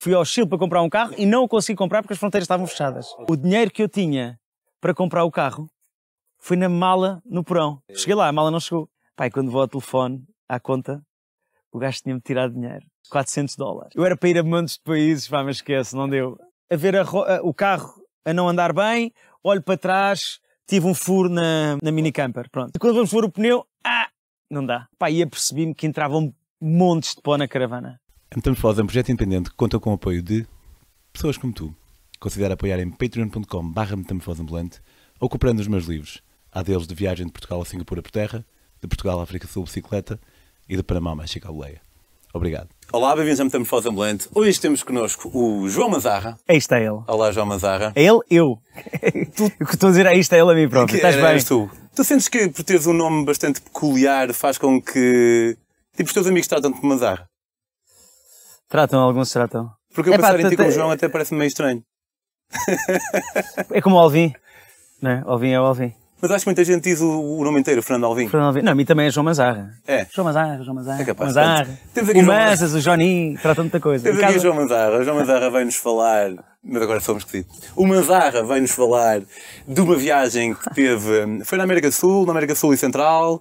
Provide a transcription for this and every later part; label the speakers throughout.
Speaker 1: Fui ao Chile para comprar um carro e não o consegui comprar porque as fronteiras estavam fechadas. O dinheiro que eu tinha para comprar o carro foi na mala no porão. Cheguei lá, a mala não chegou. Pai, quando vou ao telefone, à conta, o gajo tinha-me tirado dinheiro. 400 dólares. Eu era para ir a montes de países, pá, mas esquece, não deu. A ver a a- o carro a não andar bem, olho para trás, tive um furo na, na mini camper, pronto. E quando vamos pôr o pneu, ah, não dá. Pá, e apercebi-me que entravam montes de pó na caravana.
Speaker 2: A Metamorfose é um projeto independente que conta com o apoio de pessoas como tu. Considera apoiar em patreon.com barra metamorfoseambulante ou comprando os meus livros. Há deles de viagem de Portugal a Singapura por terra, de Portugal à África Sul bicicleta e de Panamá México à boleia. Obrigado.
Speaker 3: Olá, bem-vindos à Metamorfose Ambulante. Hoje temos connosco o João Mazarra.
Speaker 1: Aí está ele.
Speaker 3: Olá, João Mazarra.
Speaker 1: É ele, eu. O que estou a dizer, aí está ele a mim próprio.
Speaker 3: Que
Speaker 1: Estás bem?
Speaker 3: tu. Tu sentes que por teres um nome bastante peculiar faz com que tipo, os teus amigos tratam-te de Mazarra?
Speaker 1: Tratam, alguns tratam.
Speaker 3: Porque eu
Speaker 1: Epá,
Speaker 3: pensar em ti como João até parece meio estranho.
Speaker 1: É como o Alvin. Não é? Alvin é o Alvin.
Speaker 3: Mas acho que muita gente diz o, o nome inteiro, Fernando Alvim.
Speaker 1: Fernando Alvin. Não, a mim também é João Mazarra.
Speaker 3: É.
Speaker 1: João Mazarra, João Mazarra.
Speaker 3: É capaz. Portanto, temos aqui
Speaker 1: o Manzas, o Joninho, tratam muita coisa.
Speaker 3: Temos
Speaker 1: Em
Speaker 3: aqui o João Mazarra. O João Mazarra vai-nos falar. Mas agora somos esquisitos. O Mazarra vai-nos falar de uma viagem que teve. Foi na América do Sul, na América do Sul e Central.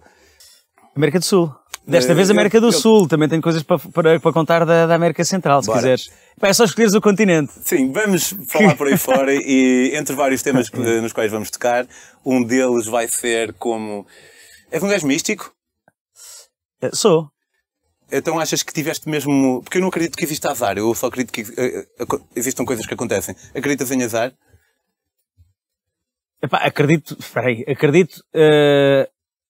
Speaker 1: América do Sul. Desta
Speaker 3: Eh,
Speaker 1: vez América do
Speaker 3: eu-
Speaker 1: Sul. Também tenho coisas para, para, para contar da, da América Central, se
Speaker 3: Bora.
Speaker 1: quiseres. É só escolheres o continente.
Speaker 3: Sim, vamos falar por aí fora e entre vários temas que- nos quais vamos tocar, um deles vai ser como. És um gajo místico?
Speaker 1: Eh, Sou.
Speaker 3: Então achas que tiveste mesmo. Porque eu não acredito que exista azar, eu só acredito que eh, eh, existam coisas que acontecem. Acreditas em azar?
Speaker 1: Epá, acredito, espera aí, acredito, eh,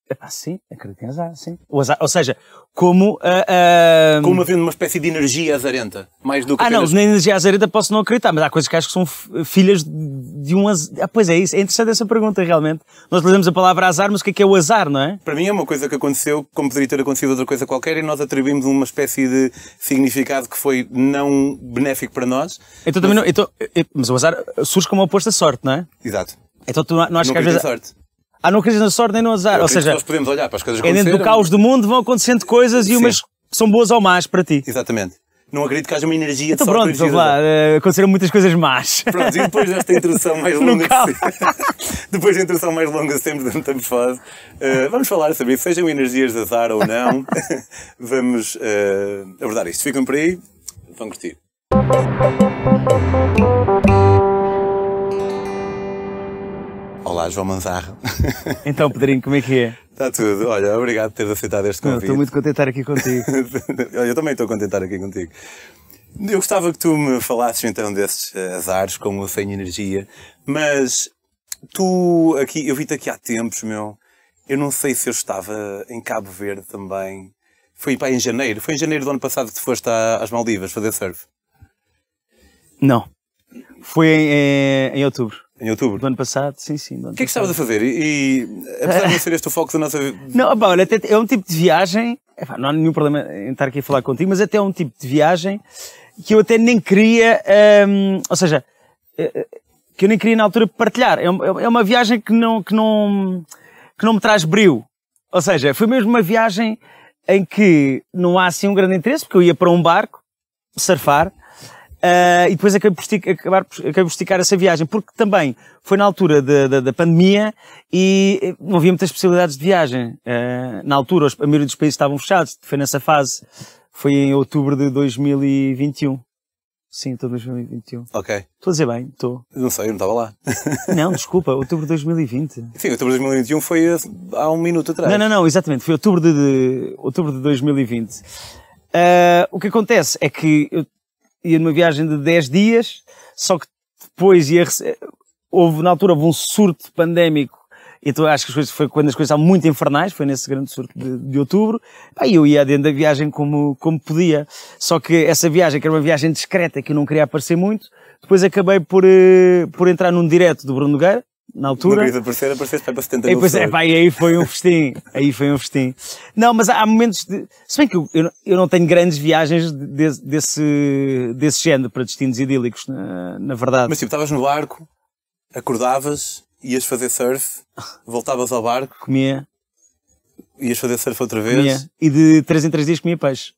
Speaker 1: epá, sim, acredito em azar, sim. O azar, ou seja, como, ah, ah,
Speaker 3: Como havendo uma espécie de energia azarenta. Mais do que
Speaker 1: ah não,
Speaker 3: apenas-
Speaker 1: na energia azareta posso não acreditar, mas há coisas que acho que são filhas de um azar. Ah, pois é isso, é interessante essa pergunta, realmente. Nós utilizamos a palavra azar, mas o que é que é o azar, não é?
Speaker 3: Para mim é uma coisa que aconteceu, como poderia ter acontecido outra coisa qualquer, e nós atribuímos uma espécie de significado que foi não benéfico para nós.
Speaker 1: Então também não, então, mas o azar surge como oposto à sorte, não é?
Speaker 3: Exato.
Speaker 1: Então tu não, não achas
Speaker 3: não
Speaker 1: que às vezes...
Speaker 3: sorte.
Speaker 1: Ah, não acreditas na sorte nem no azar,
Speaker 3: Eu
Speaker 1: ou seja,
Speaker 3: nós podemos olhar para as coisas
Speaker 1: é dentro do caos do mundo vão acontecendo coisas e
Speaker 3: Sim.
Speaker 1: umas são boas ou más para ti.
Speaker 3: Exatamente. Não acredito que haja uma energia
Speaker 1: Então
Speaker 3: de sorte.
Speaker 1: pronto,
Speaker 3: energia
Speaker 1: vamos lá, eh, aconteceram muitas coisas más.
Speaker 3: Pronto, e depois desta introdução mais longa. depois da introdução mais longa sempre da Metamorfose, uh, vamos falar sobre isso, sejam energias de azar ou não. vamos uh, abordar isto. Ficam por aí, vão curtir. Olá, João Manzarra.
Speaker 1: Então, Pedrinho, como é que é?
Speaker 3: Está tudo. Olha, obrigado por teres aceitado este convite.
Speaker 1: Estou muito contente de estar aqui contigo.
Speaker 3: Olha, eu também estou contente de estar aqui contigo. Eu gostava que tu me falasses então desses eh, azares, como o sem energia, mas tu aqui, eu vi-te aqui há tempos, meu. Eu não sei se eu estava em Cabo Verde também. Foi para em janeiro. Foi em janeiro do ano passado que tu foste às Maldivas fazer surf.
Speaker 1: Não. Foi em, em, em outubro
Speaker 3: Em outubro.
Speaker 1: do ano passado, sim, sim.
Speaker 3: O que é que estavas a fazer? E, e apesar de não ser este o foco da nossa.
Speaker 1: Não, pá, olha, até é um tipo de viagem, epá, não há nenhum problema em estar aqui a falar contigo, mas até é um tipo de viagem que eu até nem queria, hum, ou seja, eh, eh, que eu nem queria na altura partilhar. É, um- é uma viagem que não, que não, que não me traz brilho. Ou seja, foi mesmo uma viagem em que não há assim um grande interesse, porque eu ia para um barco, surfar, ah, e depois acabei por, acabar por- acabei por esticar essa viagem, porque também foi na altura da, da, da pandemia e eh, não havia muitas possibilidades de viagem. Ah, na altura, os- a maioria dos países estavam fechados, foi nessa fase, foi em outubro de 2021. Sim, estou em 2021.
Speaker 3: Ok.
Speaker 1: Estou a dizer bem, estou.
Speaker 3: Não sei, eu não estava lá.
Speaker 1: Não, desculpa, outubro de 2020.
Speaker 3: Sim, outubro de 2021 foi há- há um minuto atrás.
Speaker 1: Não, não, não, exatamente. Foi outubro de, de- outubro de 2020. Ah, o que acontece é que eu ia numa viagem de 10 dias, só que depois ia, houve, na altura, houve um surto pandémico. Então acho que as coisas, foi quando as coisas estavam muito infernais, foi nesse grande surto de, de outubro. Aí eu ia dentro da viagem como, como podia. Só que essa viagem, que era uma viagem discreta, que eu não queria aparecer muito, depois acabei por, eh, por entrar num direto do Bruno Nogueira, na
Speaker 3: Não
Speaker 1: altura.
Speaker 3: querias aparecer, apareceste para 70
Speaker 1: E depois, é, pá, e aí foi um festim. Aí foi um festim. Não, mas há momentos de. Se bem que eu, eu, não- não tenho grandes viagens de- desse, desse género para destinos idílicos, na, na verdade.
Speaker 3: Mas tipo, estavas no barco, acordavas, ias fazer surf, voltavas ao barco,
Speaker 1: comia,
Speaker 3: ias fazer surf outra vez.
Speaker 1: comia. E de 3 em 3 dias comia peixe.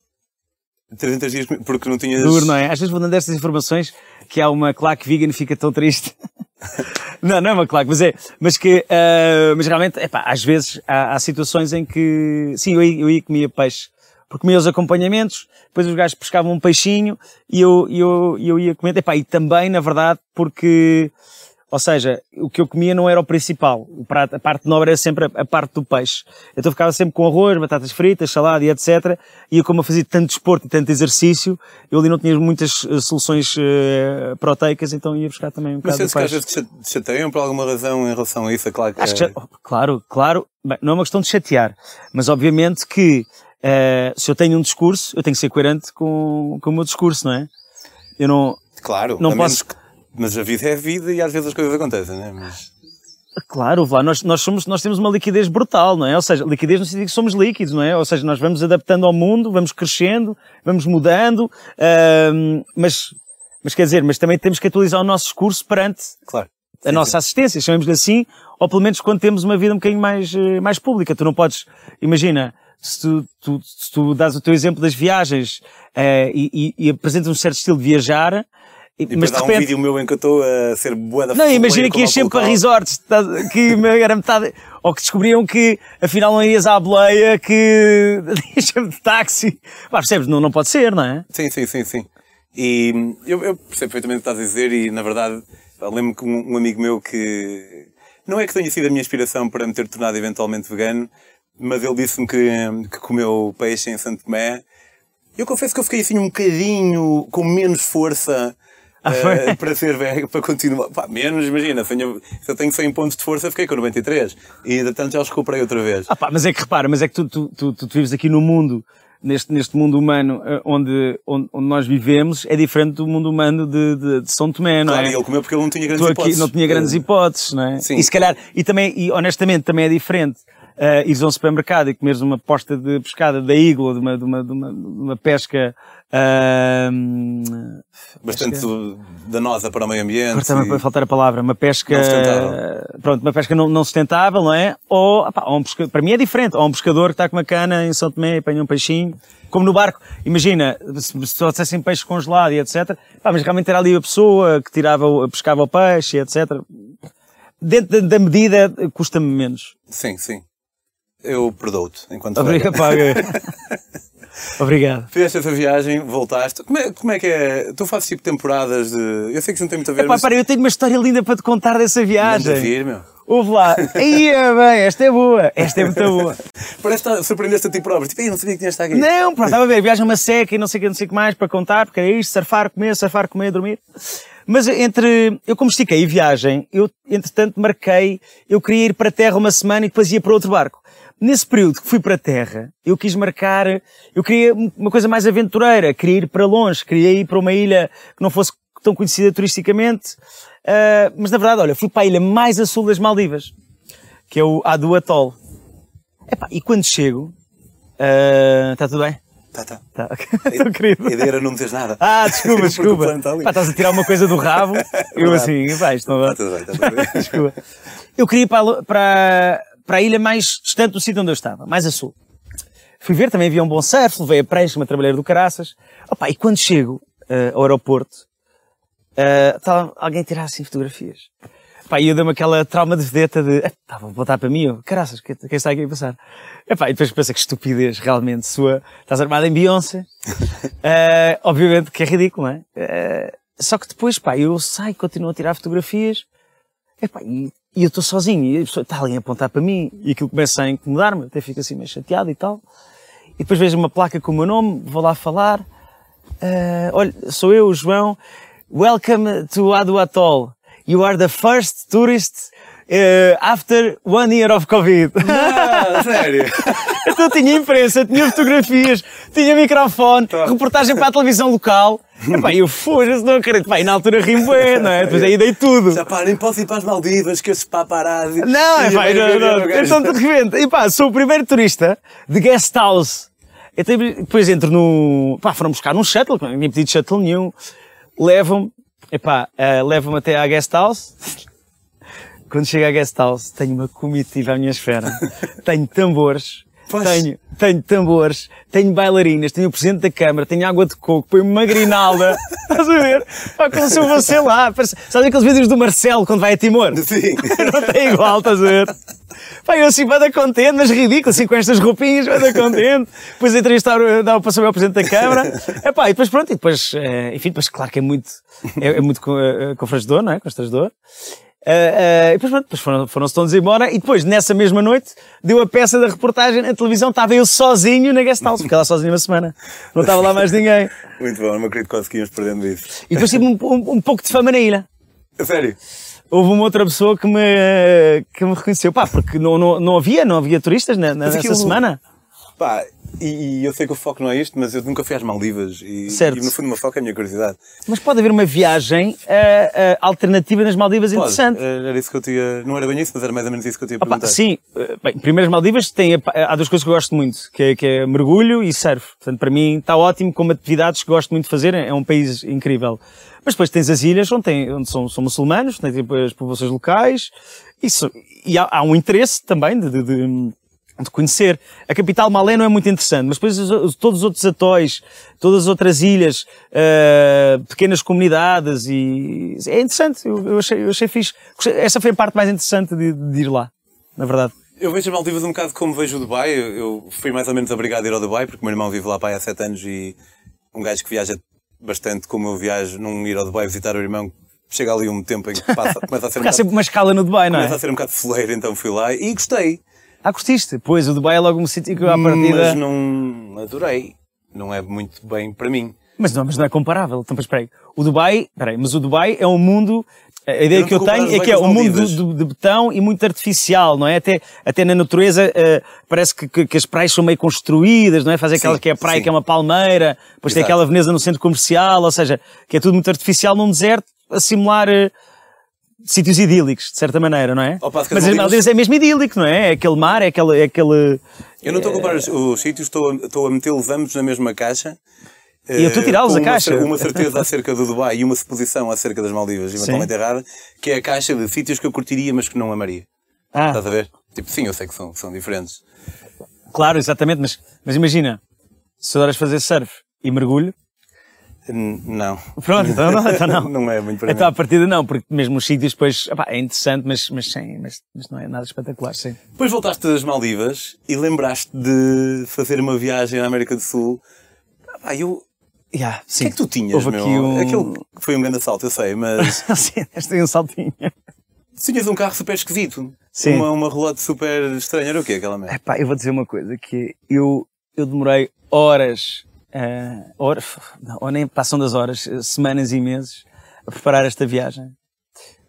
Speaker 3: 300 dias porque não tinhas.
Speaker 1: Duro, não é? Às vezes vou dando estas informações que há uma claque vegan e fica tão triste. não, não é uma claque, mas é, mas que, uh, mas realmente, epá, às vezes há, há, situações em que, sim, eu, eu ia comia peixe, porque comia os acompanhamentos, depois os gajos pescavam um peixinho e eu, eu, eu ia comer, epá, e também, na verdade, porque, ou seja, o que eu comia não era o principal. O prato, a parte nobre era sempre a, a, parte do peixe. Então ficava sempre com arroz, batatas fritas, salada e etc. E eu, como eu fazia tanto desporto e tanto exercício, eu ali não tinha muitas uh, soluções uh, proteicas, então ia buscar também um bocado
Speaker 3: de peixe. Mas às vezes chateiam por alguma razão em relação a isso? É claro, que
Speaker 1: Acho que, é- claro, claro. Bem, não é uma questão de chatear, mas obviamente que uh, se eu tenho um discurso, eu tenho que ser coerente com, com o meu discurso, não é? Eu não...
Speaker 3: Claro, não posso... Que mas a vida é a vida e às vezes as coisas acontecem, não é? Mas...
Speaker 1: Claro, lá nós, nós, somos, nós temos uma liquidez brutal, não é? Ou seja, liquidez no sentido que somos líquidos, não é? Ou seja, nós vamos adaptando ao mundo, vamos crescendo, vamos mudando, mas, mas quer dizer, mas também temos que atualizar o nosso discurso perante
Speaker 3: claro.
Speaker 1: a sim, nossa sim. assistência, chamemos-lhe assim, ou pelo menos quando temos uma vida um bocadinho mais, eh, mais pública. Tu não podes, imagina, se tu, tu, se tu dás o teu exemplo das viagens uh, e, e, e apresentas um certo estilo de viajar,
Speaker 3: e mas de repente... um vídeo meu em que eu estou a ser boa da
Speaker 1: Não, imagina que ias sempre para resorts, que era metade, ou que descobriam que afinal não ias à boleia, que sempre de táxi. Pá, percebes? Não, não pode ser, não é?
Speaker 3: Sim, sim, sim, sim. E eu, eu percebo perfeitamente o que estás a dizer e na verdade lembro-me que um, um amigo meu que não é que tenha sido a minha inspiração para me ter tornado eventualmente vegano, mas ele disse-me que, que comeu peixe em Santo Tomé. Eu confesso que eu fiquei assim um bocadinho com menos força ah, uh, para ser velho, para continuar. Pá, menos, imagina, se eu tenho 100 pontos de força, fiquei com 93. E ainda tanto já os recuperei outra vez.
Speaker 1: Ah, pá, mas é que repara, mas é que tu, tu, tu, tu, vives aqui no mundo, neste, neste mundo humano eh, onde, onde, onde nós vivemos, é diferente do mundo humano de, de, de São Tomé, não
Speaker 3: claro,
Speaker 1: é?
Speaker 3: ele comeu porque ele não tinha grandes tu hipóteses.
Speaker 1: Aqui não tinha grandes hipóteses, não é? Sim. E se calhar, e também, e honestamente também é diferente uh, ires a um supermercado e comeres uma posta de pescada da igla, de uma, de uma, de uma, de uma pesca uh,
Speaker 3: bastante pesca... danosa para o meio ambiente.
Speaker 1: Também e... faltar a palavra, uma pesca pronto, uma pesca não, não sustentável, não é? Ou, opa, ou um pescador, para mim é diferente, ou um pescador que está com uma cana em São Tomé e apanha um peixinho, como no barco, imagina, se, se trouxessem peixe congelado e etc, pá, mas realmente era ali a pessoa que tirava, pescava o peixe e etc. Dentro da medida custa-me menos.
Speaker 3: Sim, sim. Eu perdoo-te enquanto
Speaker 1: Obrigado, paga. Obrigado.
Speaker 3: Fizeste essa viagem, voltaste. Como é, como é que é? Tu fazes tipo temporadas de. Eu sei que não tem muito a ver.
Speaker 1: Epá, mas... para, eu tenho uma história linda para te contar dessa viagem.
Speaker 3: Manda vir, meu.
Speaker 1: Ouve lá. Aí é bem, esta é boa. Esta é muito boa.
Speaker 3: Parece que surpreendeste a ti próprio. Tipo, não sabia que tinhas estado aqui.
Speaker 1: Não, pá, estava a ver. Viagem uma seca e não sei o que, não sei o que mais para contar, porque era isto, surfar, comer, surfar, comer, dormir. Mas entre, eu como estiquei viagem, eu entretanto marquei, eu queria ir para a terra uma semana e depois ia para outro barco. Nesse período que fui para a Terra, eu quis marcar, eu queria uma coisa mais aventureira, queria ir para longe, queria ir para uma ilha que não fosse tão conhecida turisticamente, uh, mas na verdade, olha, fui para a ilha mais a sul das Maldivas, que é o Adu Atoll. Epá, e quando chego, uh, está tudo bem?
Speaker 3: Tá, tá.
Speaker 1: tá. Querido.
Speaker 3: A ideia era não me dizer nada.
Speaker 1: Ah, desculpa, desculpa. Pá, estás a tirar uma coisa do rabo. eu assim, vai, isto não
Speaker 3: vai. Está tudo bem, tudo bem.
Speaker 1: desculpa. Eu queria ir para, para, para a ilha mais distante do sítio onde eu estava, mais a sul. Fui ver, também havia um bom surf, levei a prancha, uma trabalheira do Caraças. Opa, e quando chego uh, ao aeroporto, uh, estava alguém a tirar assim fotografias. Pá, e eu dei-me aquela trauma de vedeta de, estava a voltar para mim, eu, caraças, quem, quem está aqui a passar? Epá, e depois pensa que estupidez realmente sua, estás armado em Beyoncé. uh, obviamente que é ridículo, não é? Uh, só que depois, pá, eu saio, continuo a tirar fotografias, epá, e e eu estou sozinho, e a pessoa está ali a apontar para mim, e aquilo começa a incomodar-me, até fico assim meio chateado e tal. E depois vejo uma placa com o meu nome, vou lá falar. Uh, olha, sou eu, João. Welcome to Adu Atoll. You are the first tourist uh, after one year of Covid.
Speaker 3: Não, sério?
Speaker 1: então tinha imprensa, tinha fotografias, tinha microfone, tá. reportagem para a televisão local. Epá, eu fujo, não acredito. Pá, e na altura rimo bem, não é? Depois aí dei tudo.
Speaker 3: Já pá, nem posso ir para as Maldivas, que esses paparazzi.
Speaker 1: Não, é pá, não, não. Então de repente, e pá, sou o primeiro turista de guest house. Então, depois entro no. pá, foram buscar num shuttle, não tinha pedido shuttle nenhum. Levam-me, epá, uh, levam-me até à guest house. Quando chego à guest house, tenho uma comitiva à minha esfera. tenho tambores. Tenho, tenho tambores, tenho bailarinas, tenho o Presidente da Câmara, tenho água de coco, ponho uma grinalda. Estás a ver? Pá, como se eu fosse lá. Parece, sabes aqueles vídeos do Marcelo quando vai a Timor?
Speaker 3: Sim.
Speaker 1: Não tem igual, estás a ver? Pá, eu assim, vai dar contente, mas ridículo, assim, com estas roupinhas, vai dar contente. Depois entrevistar, dava para saber ao Presidente da Câmara. Epá, e depois pronto, e depois, eh, enfim, depois claro que é muito, é, é muito eh, confrangedor, não é? Constrangedor. Uh, uh, e depois, pronto, depois foram, foram-se todos embora e depois, nessa mesma noite, deu a peça da reportagem na televisão, estava eu sozinho na guest house, fiquei lá sozinho uma semana, não estava lá mais ninguém.
Speaker 3: Muito bom, não acredito que conseguimos perdendo isso.
Speaker 1: E depois tive um, um, um pouco de fama na ilha.
Speaker 3: A sério?
Speaker 1: Houve uma outra pessoa que me, que me reconheceu, pá, porque não, não, não havia, não havia turistas na,
Speaker 3: Mas
Speaker 1: nessa
Speaker 3: aquilo-
Speaker 1: semana.
Speaker 3: Pá, e, e eu sei que o foco não é isto, mas eu nunca fui às Maldivas. E,
Speaker 1: Certo.
Speaker 3: e no fundo, o meu foco é a minha curiosidade.
Speaker 1: Mas pode haver uma viagem ah, ah, alternativa nas Maldivas
Speaker 3: Pode,
Speaker 1: interessante.
Speaker 3: Era isso que eu tinha. Não era bem isso, mas era mais ou menos isso que eu tinha
Speaker 1: Opa,
Speaker 3: perguntado.
Speaker 1: sim, eh, bem, primeiro as Maldivas tem, há duas coisas que eu gosto muito, que é, que é mergulho e surf. Portanto, para mim está ótimo como atividades que gosto muito de fazer, é um país incrível. Mas depois tens as ilhas onde, tem, onde são, são muçulmanos, tipo, as populações locais, isso, e há, há um interesse também de, de, de- de conhecer. A capital Malé não é muito interessante, mas depois os- os- todos os outros atóis, todas as outras ilhas, eh, pequenas comunidades e é interessante. Eu, eu achei, eu achei fixe. Essa foi a parte mais interessante de, de ir lá, na verdade.
Speaker 3: Eu vejo as Maldivas um bocado como vejo o Dubai. Eu, eu fui mais ou menos obrigado a ir ao Dubai, porque o meu irmão vive lá pá, há sete anos e um gajo que viaja bastante como eu viajo, não ir ao Dubai visitar o irmão, chega ali um tempo em que passa, começa a ser um bocado,
Speaker 1: sempre uma escala no Dubai, não
Speaker 3: começa
Speaker 1: é?
Speaker 3: a ser um bocado foleiro, então fui lá e gostei.
Speaker 1: Ah, curtiste? Pois, o Dubai é logo um sítio que eu à partida...
Speaker 3: Mas não adorei. Não é muito bem para mim.
Speaker 1: Mas não, mas não é comparável. Então, mas espera aí. O Dubai, espera aí, mas o Dubai é um mundo, a ideia
Speaker 3: não
Speaker 1: que eu tenho é que é um mundo de, de betão e muito artificial, não é? Até, até na natureza, eh, parece que, que, que as praias são meio construídas, não é? Faz aquela que é a praia
Speaker 3: sim.
Speaker 1: que é uma palmeira, depois tem
Speaker 3: Exato.
Speaker 1: aquela Veneza no centro comercial, ou seja, que é tudo muito artificial num deserto, a simular eh, sítios idílicos, de certa maneira, não é?
Speaker 3: Que
Speaker 1: mas
Speaker 3: as
Speaker 1: as
Speaker 3: Maldivas-
Speaker 1: é mesmo idílico, não é? É aquele mar, é aquele, é aquele,
Speaker 3: Eu não estou a comparar os, os sítios, estou, a- estou a metê-los ambos na mesma caixa.
Speaker 1: E eu estou a tirá-los
Speaker 3: Eh,
Speaker 1: da
Speaker 3: com uma
Speaker 1: caixa.
Speaker 3: Uma certeza acerca do Dubai e uma suposição acerca das Maldivas, eventualmente errada, que é a caixa de sítios que eu curtiria, mas que não amaria.
Speaker 1: ah,
Speaker 3: Estás a ver? Tipo, sim, eu sei que são, são diferentes.
Speaker 1: Claro, exatamente, mas, mas imagina, se adoras fazer surf e mergulho,
Speaker 3: Não.
Speaker 1: pronto, então não, então não.
Speaker 3: Não é muito para
Speaker 1: Então à
Speaker 3: mim.
Speaker 1: partida não, porque mesmo os sítios depois, opá, é interessante, mas, mas sim, mas, mas não é nada espetacular, sim.
Speaker 3: Depois voltaste das Maldivas e lembraste de fazer uma viagem à América do Sul. Ah, eu...
Speaker 1: Yeah,
Speaker 3: O
Speaker 1: sim.
Speaker 3: que é que tu tinhas,
Speaker 1: Houve
Speaker 3: meu?
Speaker 1: aqui um...
Speaker 3: Que foi um grande assalto, eu sei, mas
Speaker 1: sim, este um saltinho.
Speaker 3: tinhas um carro super esquisito.
Speaker 1: Sim.
Speaker 3: Uma, uma relote super estranha. Era o quê aquela merda?
Speaker 1: Epá, eu vou dizer uma coisa, que eu, eu demorei horas, eh, horas, ou nem passam das horas, eh, semanas e meses, a preparar esta viagem.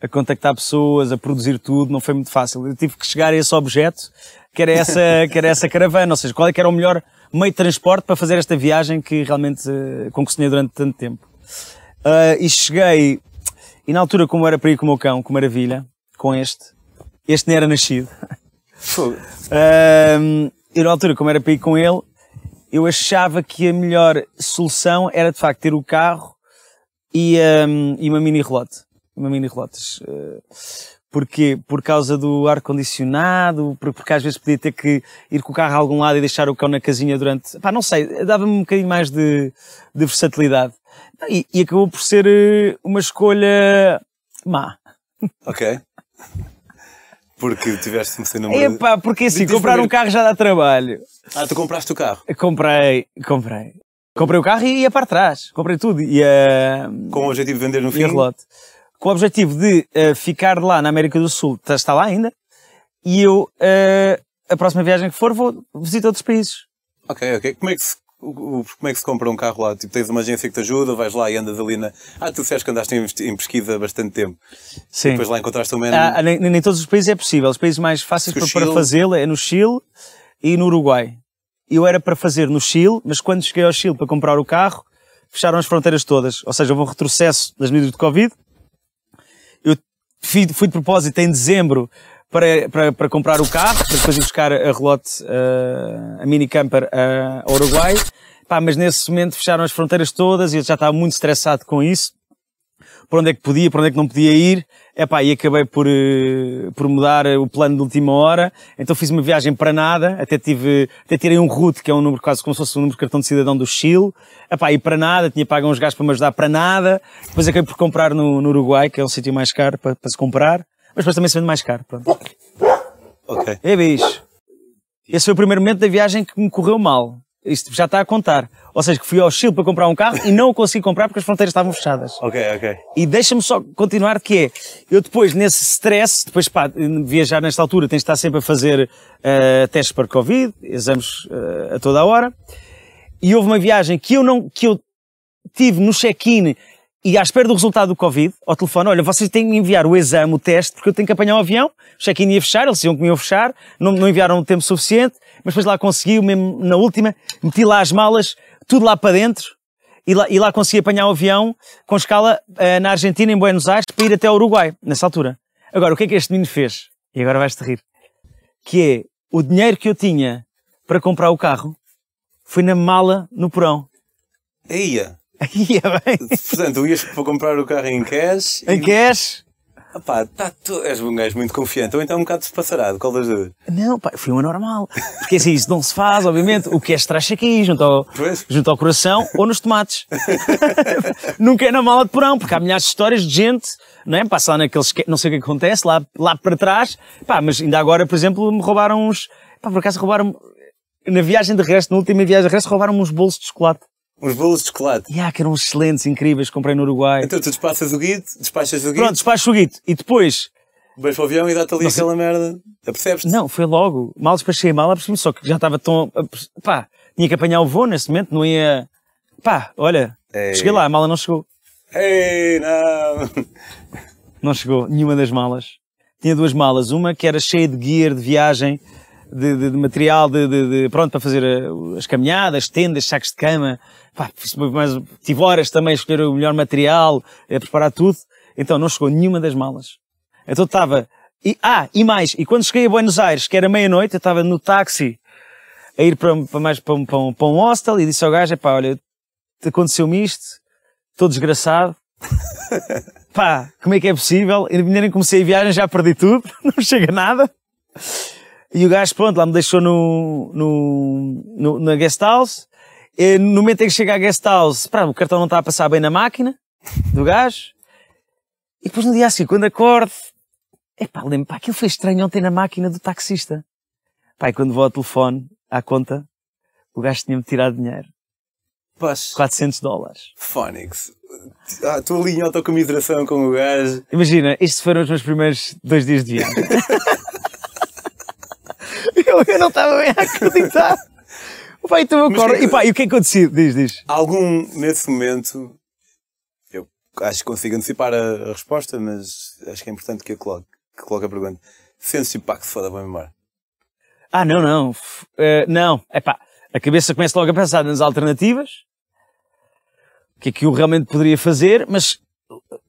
Speaker 1: A contactar pessoas, a produzir tudo, não foi muito fácil. Eu tive que chegar a esse objeto, que era essa, que era essa caravana, ou seja, qual é que era o melhor meio de transporte para fazer esta viagem que realmente, eh, com que sonhei durante tanto tempo. Ah, e cheguei, e na altura como era para ir com o meu cão, com maravilha, com este, este nem era nascido. Ahm, eu na altura, como era para ir com ele, eu achava que a melhor solução era de facto ter o carro e, ahm, e uma mini relote. Uma mini relotes. Uh, Porquê? Por causa do ar-condicionado, por- porque às vezes podia ter que ir com o carro a algum lado e deixar o cão na casinha durante. Pá, não sei, dava-me um bocadinho mais de, de versatilidade. E, e acabou por ser eh, uma escolha má.
Speaker 3: Ok. Porque tiveste sem número.
Speaker 1: Epá, porque assim, comprar um carro já dá trabalho.
Speaker 3: Ah, tu compraste o carro.
Speaker 1: Comprei, comprei. Comprei o carro e ia para trás. Comprei tudo. E a,
Speaker 3: Com o objetivo de vender no
Speaker 1: e
Speaker 3: fim.
Speaker 1: relote. Com o objetivo de eh, ficar lá na América do Sul, está- está lá ainda, e eu, eh, a próxima viagem que for, vou visitar outros países.
Speaker 3: Ok, ok. Como é que se. O- o- Como é que se compra um carro lá? Tipo, tens uma agência que te ajuda, vais lá e andas ali na. Ah, tu disseste que andaste em, pesquisa há bastante tempo.
Speaker 1: Sim.
Speaker 3: Depois lá encontraste um man.
Speaker 1: Ah, nem, nem todos os países é possível. Os países mais fáceis
Speaker 3: O
Speaker 1: para, para fazê-lo é no Chile e no Uruguai. Eu era para fazer no Chile, mas quando cheguei ao Chile para comprar o carro, fecharam as fronteiras todas. Ou seja, houve um retrocesso das medidas de Covid. Eu fui, fui de propósito em dezembro para, para, para comprar o carro, para depois ir buscar a relote, ah, a mini camper ah, ao Uruguai. Pá, mas nesse momento fecharam as fronteiras todas e eu já estava muito estressado com isso. por onde é que podia, por onde é que não podia ir. Epá, e acabei por, eh, por mudar o plano de última hora. Então fiz uma viagem para nada, até tive, até tirei um route, que é um número quase como se fosse um número de cartão de cidadão do Chile. Epá, e para nada, tinha pago uns gajos para me ajudar para nada. Depois acabei por comprar no, no Uruguai, que é um sítio mais caro para, para se comprar. Mas depois também se vende mais caro, pronto.
Speaker 3: Ok.
Speaker 1: É bicho. Esse foi o primeiro momento da viagem que me correu mal. Isto já está a contar. Ou seja, que fui ao Chile para comprar um carro e não o consegui comprar porque as fronteiras estavam fechadas.
Speaker 3: Ok, ok.
Speaker 1: E deixa-me só continuar que é, eu depois nesse stress, depois pá, viajar nesta altura tens de estar sempre a fazer uh, testes para Covid, exames uh, a toda a hora. E houve uma viagem que eu não, que eu tive no check-in e à espera do resultado do Covid, ao telefone, olha, vocês têm que enviar o exame, o teste, porque eu tenho que apanhar o avião, o check-in ia fechar, eles diziam que me iam fechar, não, não enviaram o tempo suficiente, mas depois lá consegui, mesmo na última, meti lá as malas, tudo lá para dentro, e lá, e lá consegui apanhar o avião com escala uh, na Argentina, em Buenos Aires, para ir até ao Uruguai, nessa altura. Agora, o que é que este menino fez? E agora vais-te rir. Que é, o dinheiro que eu tinha para comprar o carro, foi na mala no porão.
Speaker 3: Eia!
Speaker 1: Aí é bem.
Speaker 3: Portanto, tu ias para comprar o carro em cash.
Speaker 1: Em cash?
Speaker 3: Epá, tá tu... és um gajo muito confiante, ou então um bocado despassarado, qual das duas?
Speaker 1: Não, pá, foi uma normal. Porque assim, isso não se faz, obviamente. O que é estracha aqui, junto ao,
Speaker 3: Pois.
Speaker 1: junto ao coração ou nos tomates. Nunca é na mala de porão, porque há milhares de histórias de gente, não é? Passa lá naqueles, que- não sei o que acontece, lá, lá para trás. Pá, mas ainda agora, por exemplo, me roubaram uns, pá, por acaso roubaram na viagem de resto, na última viagem de resto, roubaram uns bolsos de chocolate.
Speaker 3: Uns bolos de chocolate.
Speaker 1: E ah, que eram excelentes, incríveis, comprei no Uruguai.
Speaker 3: Então tu despachas o guito, despachas o guito,
Speaker 1: Pronto, despacho o guito. E depois,
Speaker 3: vais para o avião e dá-te ali aquela merda. Apercebes-te?
Speaker 1: Não, foi logo. Mal despachei a mala, percebi só que já estava tão. Pá, tinha que apanhar o voo nesse momento, não ia. Pá, olha,
Speaker 3: Ei.
Speaker 1: cheguei lá, a mala não chegou.
Speaker 3: Ei, não!
Speaker 1: Não chegou, nenhuma das malas. Tinha duas malas, uma que era cheia de gear de viagem, de, de- de material, de, de- pronto, para fazer eh, as caminhadas, tendas, sacos de cama. Pá, mais, tive horas também a escolher o melhor material, a preparar tudo. Então não chegou nenhuma das malas. Então estava, e, ah, e mais, e quando cheguei a Buenos Aires, que era meia-noite, eu estava no táxi, a ir para, para mais para um, para, um, para um hostel e disse ao gajo, pá, olha, aconteceu-me isto, estou desgraçado, pá, como é que é possível? E nem comecei a viagem, já perdi tudo, não chega nada. E o gajo, pronto, lá me deixou no, no, no, na guest house. E no momento em que chega à guest house, pá, o cartão não está a passar bem na máquina do gajo. E depois no dia assim, quando acordo, epá, lembro, pá, aquilo foi estranho ontem na máquina do taxista. Pá, e quando vou ao telefone, à conta, o gajo tinha-me tirado dinheiro.
Speaker 3: Pás,
Speaker 1: 400 dólares.
Speaker 3: Phonics. Ah, tu ali em autocomiseração com o gajo.
Speaker 1: Imagina, estes foram os meus primeiros dois dias de viagem. eu, eu não estava bem a acreditar. Pá, então eu
Speaker 3: Mas
Speaker 1: acordo.
Speaker 3: que-
Speaker 1: E pá, e o que é que aconteceu? Diz, diz.
Speaker 3: Algum, nesse momento, eu acho que consigo antecipar a, a resposta, mas acho que é importante que eu coloque, que coloque a pergunta. Sentes-te pá, que se foda, vou-me embora.
Speaker 1: Ah, não, não. Eh, não. É pá, a cabeça começa logo a pensar nas alternativas. O que é que eu realmente poderia fazer, mas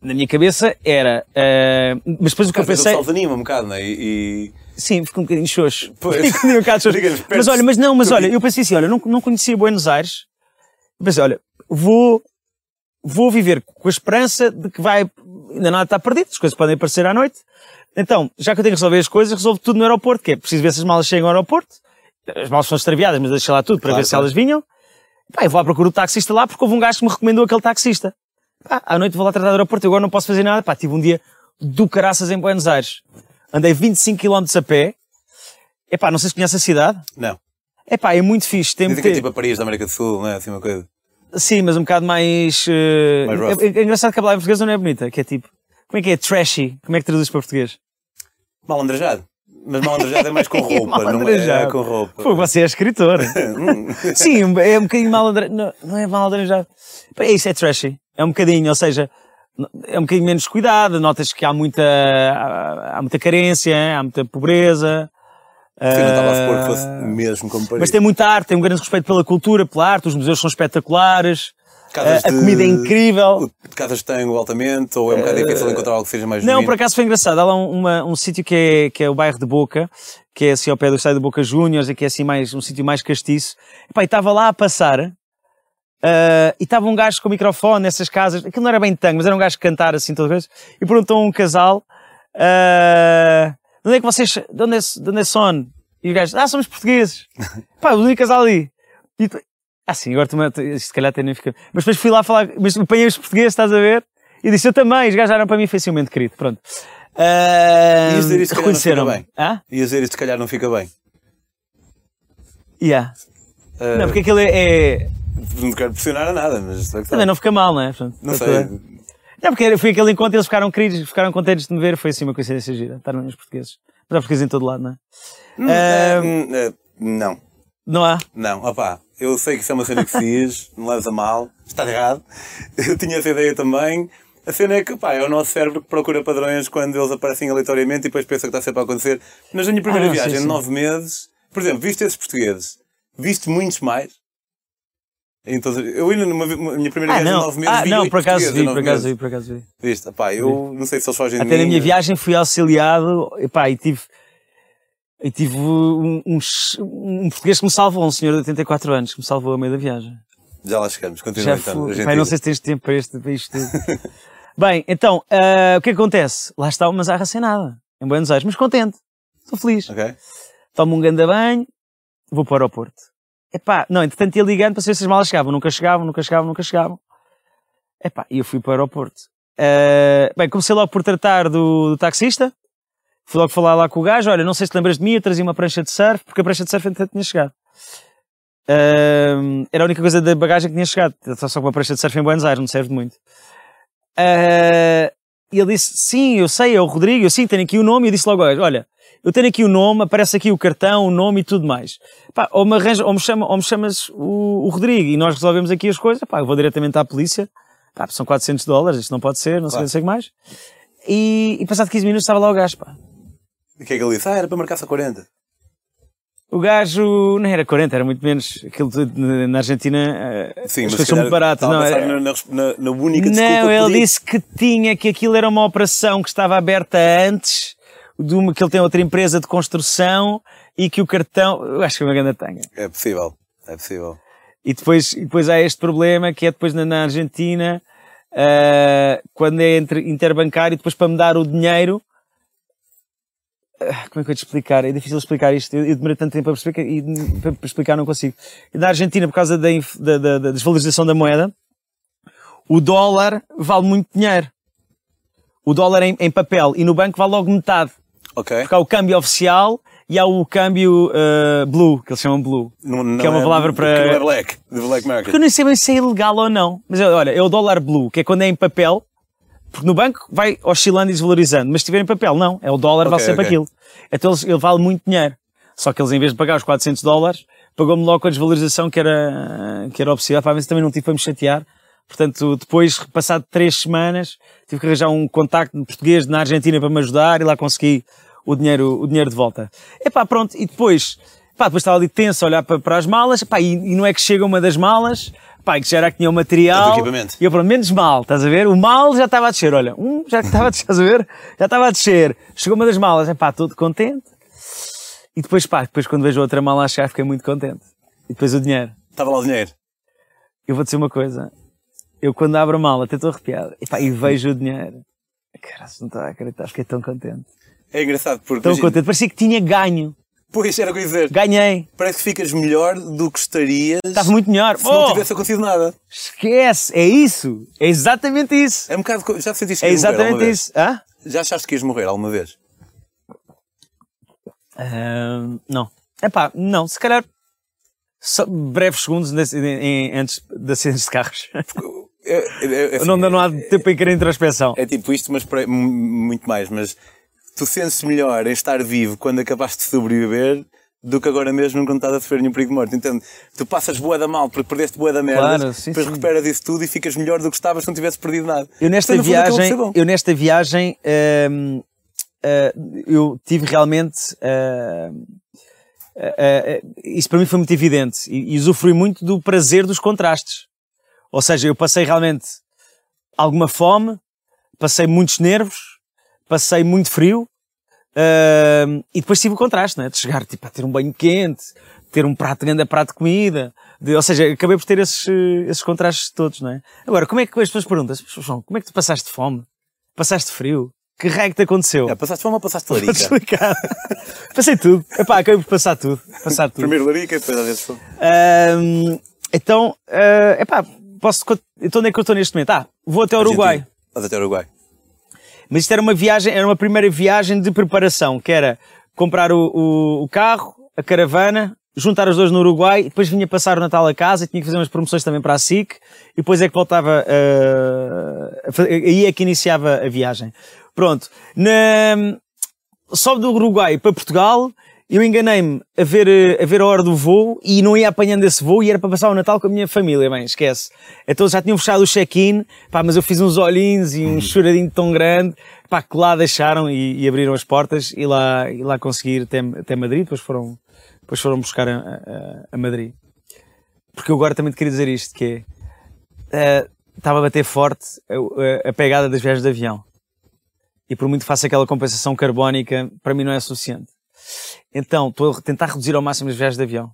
Speaker 1: na minha cabeça era. eh, mas depois o que eu pensei.
Speaker 3: o anima um bocado, não é? E,
Speaker 1: Sim, fico um bocadinho xoxo.
Speaker 3: Pois.
Speaker 1: Um bocado xoxo. Mas olha, mas não, mas olha, eu pensei assim, olha, não, não conhecia Buenos Aires. Eu pensei, olha, vou, vou viver com a esperança de que vai, ainda nada está perdido, as coisas podem aparecer à noite. Então, já que eu tenho que resolver as coisas, resolvo tudo no aeroporto, que é preciso ver se as malas chegam ao aeroporto. As malas são extraviadas, mas deixa lá tudo para
Speaker 3: Claro,
Speaker 1: ver se
Speaker 3: claro.
Speaker 1: elas vinham. Pá, eu vou à procura do taxista lá porque houve um gajo que me recomendou aquele taxista. Pá, à noite vou lá tratar do aeroporto, agora não posso fazer nada. Pá, tive um dia do caraças em Buenos Aires. Andei 25 km a pé. Epá, não sei se conhece a cidade.
Speaker 3: não.
Speaker 1: Epá, é muito fixe. Tem,
Speaker 3: Dizem que é tipo a Paris da América do Sul, não é? Assim uma coisa.
Speaker 1: Sim, mas um bocado mais... eh,
Speaker 3: Mais rough.
Speaker 1: é, é engraçado que a palavra em português não é bonita, que é tipo... Como é que é? Trashy. Como é que traduzes para português?
Speaker 3: Malandrajado. Mas malandrajado é mais com roupa, não é, é
Speaker 1: Malandrajado.
Speaker 3: com roupa.
Speaker 1: Pô, você é escritor. Sim, é um bocadinho malandra... Não, não é malandrejado. É isso, é trashy. É um bocadinho, ou seja, é um bocadinho menos cuidado, notas que há muita, há, há muita carência, há muita pobreza.
Speaker 3: Sim, não estava a supor que
Speaker 1: Ah,
Speaker 3: fosse mesmo como Paris.
Speaker 1: Mas tem muita arte, tem um grande respeito pela cultura, pela arte, os museus são espetaculares,
Speaker 3: Casas
Speaker 1: a,
Speaker 3: de-
Speaker 1: comida é incrível.
Speaker 3: Casas de tango altamente, ou é um bocado difícil encontrar algo que seja mais
Speaker 1: Não,
Speaker 3: genuíno?
Speaker 1: por acaso foi engraçado. Há lá um, uma- um sítio que é, que é o bairro de Boca, que é assim ao pé do estádio de Boca Juniors, e que é assim mais, um sítio mais castiço. Epá, e estava lá a passar, Uh, e estava um gajo com o microfone nessas casas, aquilo não era bem tango, mas era um gajo que cantar assim todas as vezes, e perguntou a um casal, uh, de onde é que vocês, de onde é, de onde é son? E o gajo, ah, somos portugueses. Pá, o único casal ali. E, ah, sim, agora tu, isto se calhar até nem fica. Mas depois fui lá falar, mas apanhei os portugueses, estás a ver? E disse, eu também, os gajos eram para mim facilmente querido, pronto. Uh,
Speaker 3: Ias dizer fica
Speaker 1: reconheceram-me.
Speaker 3: bem.
Speaker 1: Ah?
Speaker 3: E a dizer isto, se calhar, não fica bem.
Speaker 1: Yeah.
Speaker 3: Uh,
Speaker 1: Não, porque aquilo é, é-
Speaker 3: Não quero pressionar a nada, mas. só que
Speaker 1: Também não fica mal, não é? Portanto,
Speaker 3: Não
Speaker 1: está
Speaker 3: sei.
Speaker 1: tudo. Não, porque foi aquele encontro, eles ficaram queridos, ficaram contentes de me ver, foi assim uma coincidência gira. Estavam os portugueses. Mas há portugueses em todo lado, não é? Ah,
Speaker 3: Hum, eh, não,
Speaker 1: não há?
Speaker 3: não, opá, eu sei que isso é uma cena que fiz, não leves a mal, está errado. Eu tinha essa ideia também. A cena é que, pá, é o nosso cérebro que procura padrões quando eles aparecem aleatoriamente e depois pensa que está sempre a acontecer. Mas na minha primeira
Speaker 1: Ah, não, sim,
Speaker 3: viagem,
Speaker 1: sim.
Speaker 3: de nove meses, por exemplo, viste esses portugueses? Viste muitos mais? Então, eu ainda numa minha primeira
Speaker 1: Ah,
Speaker 3: viagem de
Speaker 1: não.
Speaker 3: nove meses
Speaker 1: Ah,
Speaker 3: vi
Speaker 1: não, por acaso vi, por acaso vi, por acaso vi.
Speaker 3: Viste? Pá, eu não sei se eles de
Speaker 1: Até na minha viagem fui auxiliado, epá, e tive, e tive um, um, um português que me salvou, um senhor de 84 anos, que me salvou a meio da viagem.
Speaker 3: Já lá chegamos, continua
Speaker 1: Já
Speaker 3: então.
Speaker 1: fui, pá, não sei se tens tempo para, este, para isto tudo. Bem, então, ah, o que é que acontece? Lá está uma zarra sem nada, em Buenos Aires, mas contente, estou feliz.
Speaker 3: Ok?
Speaker 1: tomo um grande banho, vou para o aeroporto. Epá, não, entretanto ia ligando para saber se as malas chegavam, nunca chegavam, nunca chegavam, nunca chegavam. Epá, e eu fui para o aeroporto. Ah, bem, comecei logo por tratar do, do taxista, fui logo falar lá com o gajo, olha, não sei se te lembras de mim, eu trazia uma prancha de surf, porque a prancha de surf entretanto tinha chegado. Ah, era a única coisa da bagagem que tinha chegado, só só com uma prancha de surf em Buenos Aires, não serve muito. Ah, e ele disse, sim, eu sei, é o Rodrigo, eu sim, tenho aqui o nome, e eu disse logo olha, eu tenho aqui o nome, aparece aqui o cartão, o nome e tudo mais. Pá, ou me, arranja, ou me, chama, ou me chamas o, o Rodrigo e nós resolvemos aqui as coisas, pá, eu vou diretamente à polícia, pá, são 400 dólares, isto não pode ser, não sei,
Speaker 3: Claro.
Speaker 1: sei o que mais. E, e passado 15 minutos estava lá o gajo, pá.
Speaker 3: E o que é que ele disse? Ah, era para marcar só 40.
Speaker 1: O gajo não era 40, era muito menos. Aquilo na na Argentina, eh,
Speaker 3: Sim,
Speaker 1: as
Speaker 3: mas
Speaker 1: coisas são muito baratas. Não, era-
Speaker 3: na, na, na única
Speaker 1: Não, ele disse que tinha, que aquilo era uma operação que estava aberta antes, de uma, que ele tem outra empresa de construção e que o cartão, eu acho que é uma grande tanga.
Speaker 3: É possível, é possível.
Speaker 1: E depois, e depois há este problema que é depois na, na Argentina, ah, quando é entre, interbancário, depois para me dar o dinheiro, ah, como é que eu te explicar? É difícil explicar isto. Eu, eu demorei tanto tempo para perceber que, e para, explicar não consigo. E na Argentina, por causa da, da, da- da desvalorização da moeda, o dólar vale muito dinheiro. O dólar em, em papel e no banco vale logo metade.
Speaker 3: Ok.
Speaker 1: Porque há o câmbio oficial e há o câmbio ah, blue, que eles chamam blue.
Speaker 3: Não, não
Speaker 1: Que é uma palavra para-
Speaker 3: que não é black, de black market.
Speaker 1: Porque eu nem sei bem se é ilegal ou não. Mas olha, é o dólar blue, que é quando é em papel, porque no banco vai oscilando e desvalorizando, mas se estiver em papel, não. É o dólar, vale
Speaker 3: Ok,
Speaker 1: sempre
Speaker 3: ok.
Speaker 1: aquilo. Então eles- ele vale muito dinheiro. Só que eles, em vez de pagar os 400 dólares, pagou-me logo com a desvalorização que era, que era oficial. Para ver se também não tive para me chatear. Portanto, depois, passado três semanas, tive que arranjar um contacto de português na Argentina para me ajudar e lá consegui o dinheiro, o dinheiro de volta. Epá, pronto. E depois, pá, depois estava ali tenso a olhar para, para as malas, pá, e, e não é que chega uma das malas, pá, que já era que tinha o material.
Speaker 3: Do equipamento.
Speaker 1: E eu, pronto, menos mal, estás a ver? O mal já estava a descer, olha, um já estava a descer, estás a ver? Já estava a descer. Chegou uma das malas, é pá, todo contente. E depois, pá, depois quando vejo outra mala a chegar, fiquei muito contente. E depois o dinheiro.
Speaker 3: Estava lá o dinheiro.
Speaker 1: Eu vou dizer uma coisa. Eu quando abro a mala, até estou arrepiado. E pá, e vejo o dinheiro. Cara, não está a acreditar, fiquei tão contente.
Speaker 3: É engraçado porque.
Speaker 1: Tão
Speaker 3: imagina-
Speaker 1: contente, parecia que tinha ganho.
Speaker 3: Pois, era o que eu ia dizer.
Speaker 1: Ganhei.
Speaker 3: Parece que ficas melhor do que estarias
Speaker 1: Estava muito melhor.
Speaker 3: se não
Speaker 1: Oh,
Speaker 3: tivesse acontecido nada.
Speaker 1: esquece, é isso. É exatamente isso.
Speaker 3: É um bocado. Já sentiste que
Speaker 1: É
Speaker 3: ias morrer
Speaker 1: exatamente isso. Hã?
Speaker 3: Já achaste que ias morrer alguma vez?
Speaker 1: Ahm, não. Epá, não, se calhar só breves segundos antes de acidentes de carros.
Speaker 3: É, é- é- assim,
Speaker 1: não, não há tempo para ir querer introspeção.
Speaker 3: é tipo isto, mas para- mu- muito mais. Mas tu sentes melhor em estar vivo quando acabaste de sobreviver do que agora mesmo quando estás a sofrer nenhum perigo de morte. Entende? Tu passas boa da mal porque perdeste boa da merda,
Speaker 1: Claro, sim,
Speaker 3: depois
Speaker 1: sim.
Speaker 3: recuperas isso tudo e ficas melhor do que estavas se não tivesses perdido nada.
Speaker 1: Eu nesta
Speaker 3: Então, fundo,
Speaker 1: viagem,
Speaker 3: bom.
Speaker 1: eu nesta viagem, ahm, ah, eu tive realmente, ah, isso para mim foi muito evidente e, e usufrui muito do prazer dos contrastes. Ou seja, eu passei realmente alguma fome, passei muitos nervos, passei muito frio, ahm, e depois tive o contraste, né? De chegar, tipo, a ter um banho quente, ter um prato grande, prato de comida, De- ou seja, acabei por ter esses, esses contrastes todos, não é? Agora, como é que as pessoas perguntam? João, como é que tu passaste fome? Passaste frio? Que raio que te aconteceu?
Speaker 3: É, passaste fome ou passaste larica?
Speaker 1: explicar. Passei tudo. Epá, acabei por passar tudo. Passar tudo.
Speaker 3: Primeiro larica e depois às vezes fome.
Speaker 1: Ahm, então, ah, epá, posso, então onde é que eu estou neste momento? Ah, vou até o Uruguai.
Speaker 3: Vas até o Uruguai.
Speaker 1: Mas isto era uma viagem, era uma primeira viagem de preparação, que era comprar o, o, o carro, a caravana, juntar os dois no Uruguai, e depois vinha passar o Natal a casa e tinha que fazer umas promoções também para a SIC, e depois é que voltava, fa- aí é que iniciava a viagem. Pronto. Na, sobe do Uruguai para Portugal, eu enganei-me a ver, eh, a ver a hora do voo e não ia apanhando esse voo e era para passar o Natal com a minha família, bem, esquece. Então já tinham fechado o check-in, pá, mas eu fiz uns olhinhos e um choradinho tão grande, pá, que lá deixaram e, e abriram as portas e lá, e lá consegui ir até, até Madrid, depois foram, depois foram buscar a, a- a Madrid. Porque eu agora também te queria dizer isto, que é, eh, estava a bater forte a, a- a pegada das viagens de avião e por muito que faça aquela compensação carbónica, para mim não é suficiente. Então, estou a tentar reduzir ao máximo as viagens de avião.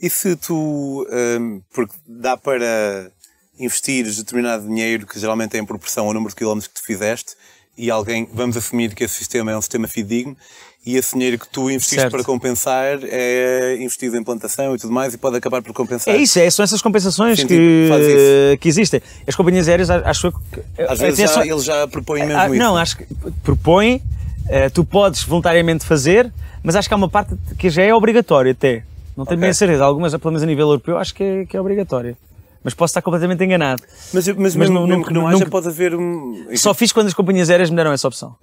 Speaker 3: E se tu, hum, porque dá para investir determinado dinheiro, que geralmente é em proporção ao número de quilómetros que tu fizeste, e alguém, vamos assumir que esse sistema é um sistema fidedigno, e esse dinheiro que tu investiste
Speaker 1: Certo.
Speaker 3: para compensar é investido em plantação e tudo mais, e pode acabar por compensar.
Speaker 1: É isso, é, são essas compensações
Speaker 3: Sim,
Speaker 1: que, que existem. As companhias aéreas, acho que.
Speaker 3: Às vezes já, eles já propõem mesmo
Speaker 1: Ah,
Speaker 3: isso.
Speaker 1: não, acho que propõe, eh, tu podes voluntariamente fazer, mas acho que há uma parte que já é obrigatória até. Não tenho
Speaker 3: Ok.
Speaker 1: bem a certeza. Algumas, pelo menos a nível europeu, acho que é, que é obrigatória. Mas posso estar completamente enganado.
Speaker 3: Mas, mas,
Speaker 1: Mas
Speaker 3: mesmo,
Speaker 1: não-
Speaker 3: mesmo
Speaker 1: nunca-
Speaker 3: que não haja,
Speaker 1: nunca-
Speaker 3: pode haver um.
Speaker 1: Só fiz quando as companhias aéreas me deram essa opção.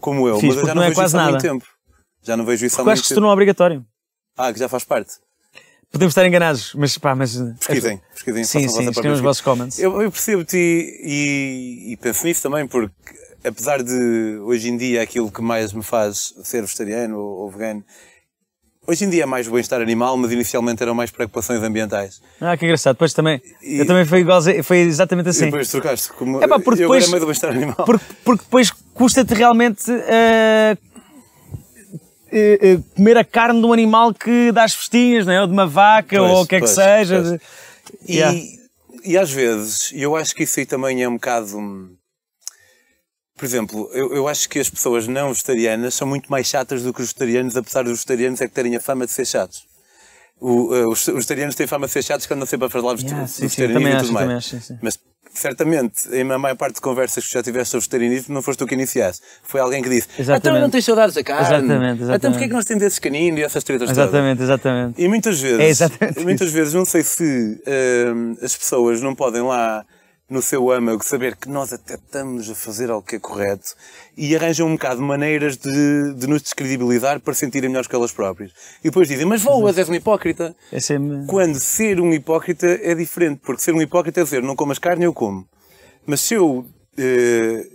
Speaker 3: Como eu,
Speaker 1: fiz,
Speaker 3: mas eu já
Speaker 1: não
Speaker 3: não
Speaker 1: é
Speaker 3: vejo
Speaker 1: quase
Speaker 3: isso há muito tempo. Já não vejo isso há
Speaker 1: Porque eu
Speaker 3: muito
Speaker 1: acho que se
Speaker 3: tempo.
Speaker 1: tornou obrigatório.
Speaker 3: Ah, que já faz parte.
Speaker 1: Podemos estar enganados, mas pá, mas.
Speaker 3: Pesquisem, pesquisem.
Speaker 1: Sim, sim, escrevam os vossos comments.
Speaker 3: Eu, eu percebo-te e, e penso nisso também, porque apesar de hoje em dia aquilo que mais me faz ser vegetariano ou, ou vegano, hoje em dia é mais o bem-estar animal, mas inicialmente eram mais preocupações ambientais.
Speaker 1: Ah, que engraçado. Depois também.
Speaker 3: E-
Speaker 1: Eu também foi igual, foi exatamente
Speaker 3: E
Speaker 1: assim.
Speaker 3: depois trocaste como.
Speaker 1: É pá, porque
Speaker 3: eu agora
Speaker 1: depois-
Speaker 3: é bem-estar animal.
Speaker 1: Porque, porque depois custa-te realmente eh, comer a carne de um animal que dá as festinhas, não é? Ou de uma vaca,
Speaker 3: Pois,
Speaker 1: ou o que é que
Speaker 3: pois,
Speaker 1: seja.
Speaker 3: pois.
Speaker 1: de-
Speaker 3: E,
Speaker 1: Yeah.
Speaker 3: e às vezes, eu acho que isso aí também é um bocado. Por exemplo, eu, eu acho que as pessoas não vegetarianas são muito mais chatas do que os vegetarianos, apesar dos vegetarianos é que terem a fama de ser chatos. O, eh, os, os vegetarianos têm fama de ser chatos quando andam sempre a falar
Speaker 1: Yeah, sim, sim,
Speaker 3: vegetarianismo
Speaker 1: também
Speaker 3: e
Speaker 1: acho,
Speaker 3: tudo mais.
Speaker 1: acho, sim, sim.
Speaker 3: Mas certamente, em a maior parte de conversas que já tiveste sobre vegetarianismo, não foste tu que iniciaste. Foi alguém que disse:
Speaker 1: Exatamente.
Speaker 3: Então não tens saudades da carne.
Speaker 1: Exatamente,
Speaker 3: Então porquê é
Speaker 1: exatamente.
Speaker 3: que nós temos esses caninos e essas tretas todas?
Speaker 1: Exatamente, exatamente.
Speaker 3: E muitas vezes,
Speaker 1: É exatamente
Speaker 3: muitas vezes não sei se hum, as pessoas não podem lá no seu âmago saber que nós até estamos a fazer algo que é correto e arranjam um bocado maneiras de, de nos descredibilizar para sentirem melhores que elas próprias. E depois dizem, mas voas, és um hipócrita.
Speaker 1: É sempre...
Speaker 3: Quando ser um hipócrita é diferente, porque ser um hipócrita é dizer, não comas carne, eu como. Mas se eu eh,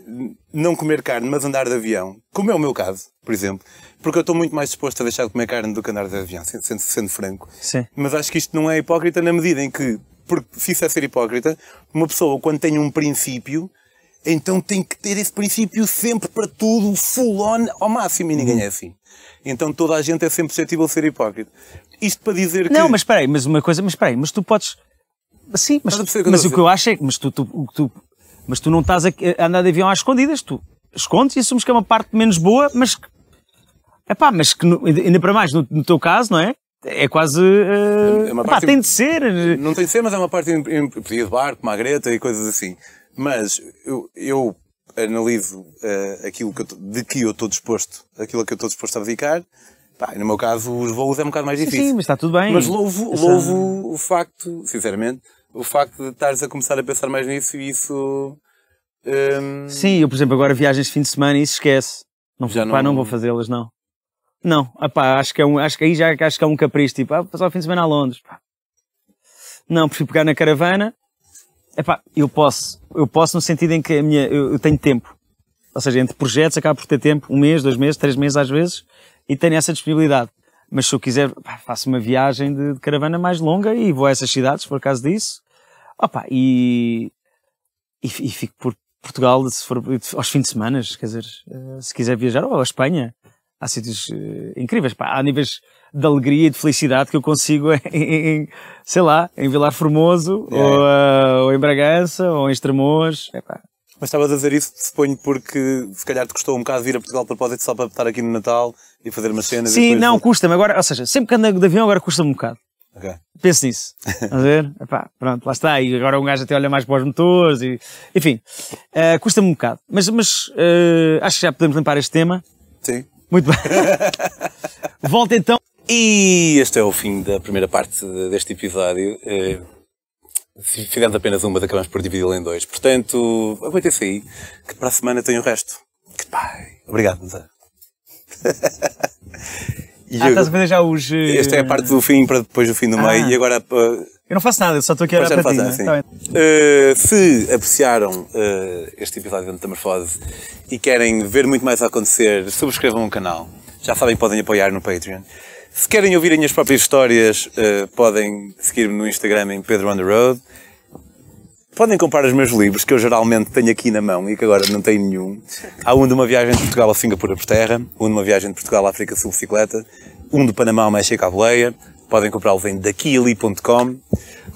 Speaker 3: não comer carne, mas andar de avião, como é o meu caso, por exemplo, porque eu estou muito mais disposto a deixar de comer carne do que andar de avião, sendo, sendo- sendo franco.
Speaker 1: Sim.
Speaker 3: Mas acho que isto não é hipócrita na medida em que, porque se isso é ser hipócrita, uma pessoa quando tem um princípio, então tem que ter esse princípio sempre para tudo, full on, ao máximo, e ninguém
Speaker 1: Uhum.
Speaker 3: é assim. Então toda a gente é sempre suscetível a ser hipócrita. Isto para dizer que...
Speaker 1: Não, mas espera aí, mas uma coisa, mas espera aí, mas tu podes. Sim, mas, mas
Speaker 3: estou
Speaker 1: o que eu acho é que mas tu, tu, tu, mas tu não estás a, a andar de avião às escondidas, tu escondes e assumes que é uma parte menos boa, mas que. Epá, mas que no- ainda para mais no, no teu caso, não é? É quase. eh,
Speaker 3: É
Speaker 1: epá,
Speaker 3: parte
Speaker 1: tem de ser.
Speaker 3: Não tem de ser, mas é uma parte em, de barco, magreta e coisas assim. Mas eu, eu analiso eh, aquilo que eu, de que eu estou disposto, aquilo a que eu estou disposto a dedicar. Pá, no meu caso, os voos é um bocado mais difícil.
Speaker 1: sim, mas está tudo bem.
Speaker 3: Mas louvo,
Speaker 1: Essa-
Speaker 3: louvo o facto, sinceramente, o facto de estares a começar a pensar mais nisso e isso. hum,
Speaker 1: Sim, eu, por exemplo, agora viagens de fim de semana e isso esquece. Não,
Speaker 3: Já
Speaker 1: pá,
Speaker 3: não-
Speaker 1: não vou fazê-las, não. Não, epá, acho que é um, acho que aí já acho que é um capricho, tipo, ah, passar o fim de semana a Londres. Não, prefiro pegar na caravana. Epá, eu posso, eu posso no sentido em que a minha, eu, eu tenho tempo. Ou seja, entre projetos acabo por ter tempo, um mês, dois meses, três meses às vezes, e tenho essa disponibilidade. Mas se eu quiser, faço uma viagem de, de caravana mais longa e vou a essas cidades, por causa disso. Opa, e, e, e fico por Portugal se for aos fins de semana, quer dizer, eh, se quiser viajar, ou a Espanha, há sítios eh, incríveis, pá, há níveis, de alegria e de felicidade que eu consigo em, em sei lá, em Vilar Formoso,
Speaker 3: Yeah.
Speaker 1: ou, ah, ou em Bragança, ou em Estremoz. Epá,
Speaker 3: Mas estavas a dizer isso, suponho, porque se calhar te custou um bocado vir a Portugal para propósito só para estar aqui no Natal e fazer umas cenas.
Speaker 1: Sim, não, custa-me. Agora, ou seja, sempre que ando de avião, agora custa-me um bocado.
Speaker 3: Ok.
Speaker 1: Penso nisso. A ver? Epá, pronto, lá está. E agora um gajo até olha mais para os motores e... Enfim, eh, custa-me um bocado. Mas, mas eh, acho que já podemos limpar este tema.
Speaker 3: Sim.
Speaker 1: Muito bem. Volta então.
Speaker 3: E este é o fim da primeira parte deste episódio. Eh, Se fizermos apenas uma, acabamos por dividi-la em dois. Portanto, aguentem-se aí, que para a semana tem o resto. Goodbye. Obrigado. E
Speaker 1: Ah,
Speaker 3: eu-
Speaker 1: estás a fazer já os... eh,
Speaker 3: Esta é a parte do fim para depois do fim do meio.
Speaker 1: Ah.
Speaker 3: E agora, uh,
Speaker 1: Eu não faço nada, eu só estou aqui a olhar para ti. né?
Speaker 3: nada,
Speaker 1: Tá.
Speaker 3: Uh, se apreciaram uh, este episódio da Metamorfose e querem ver muito mais acontecer, subscrevam o canal. Já sabem que podem apoiar no Patreon. Se querem ouvir as minhas próprias histórias, uh, podem seguir-me no Instagram em Pedro on the Road. Podem comprar os meus livros, que eu geralmente tenho aqui na mão e que agora não tenho nenhum. Há um de uma viagem de Portugal a Singapura por terra, um de uma viagem de Portugal à África Sul bicicleta, um de Panamá ao México à boleia. Podem comprá-los em daquiali.com.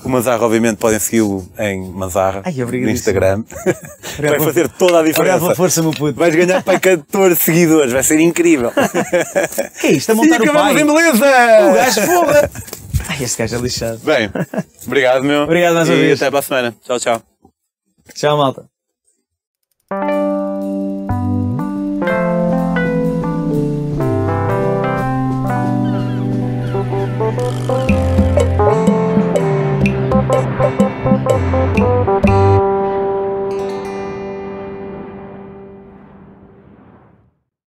Speaker 3: O Manzarra, obviamente, podem segui-lo em Manzarra,
Speaker 1: Ai,
Speaker 3: no. Instagram. Vai fazer toda a
Speaker 1: Obrigado
Speaker 3: diferença.
Speaker 1: força, meu puto.
Speaker 3: Vais ganhar para 14 seguidores, vai ser incrível.
Speaker 1: Que é isto? A montar
Speaker 3: e
Speaker 1: o pai?
Speaker 3: acabamos em beleza!
Speaker 1: O gajo foda! Ai, este gajo é lixado.
Speaker 3: Bem, obrigado, meu.
Speaker 1: obrigado mais uma vez.
Speaker 3: E até para a semana. Tchau, tchau.
Speaker 1: Tchau, malta.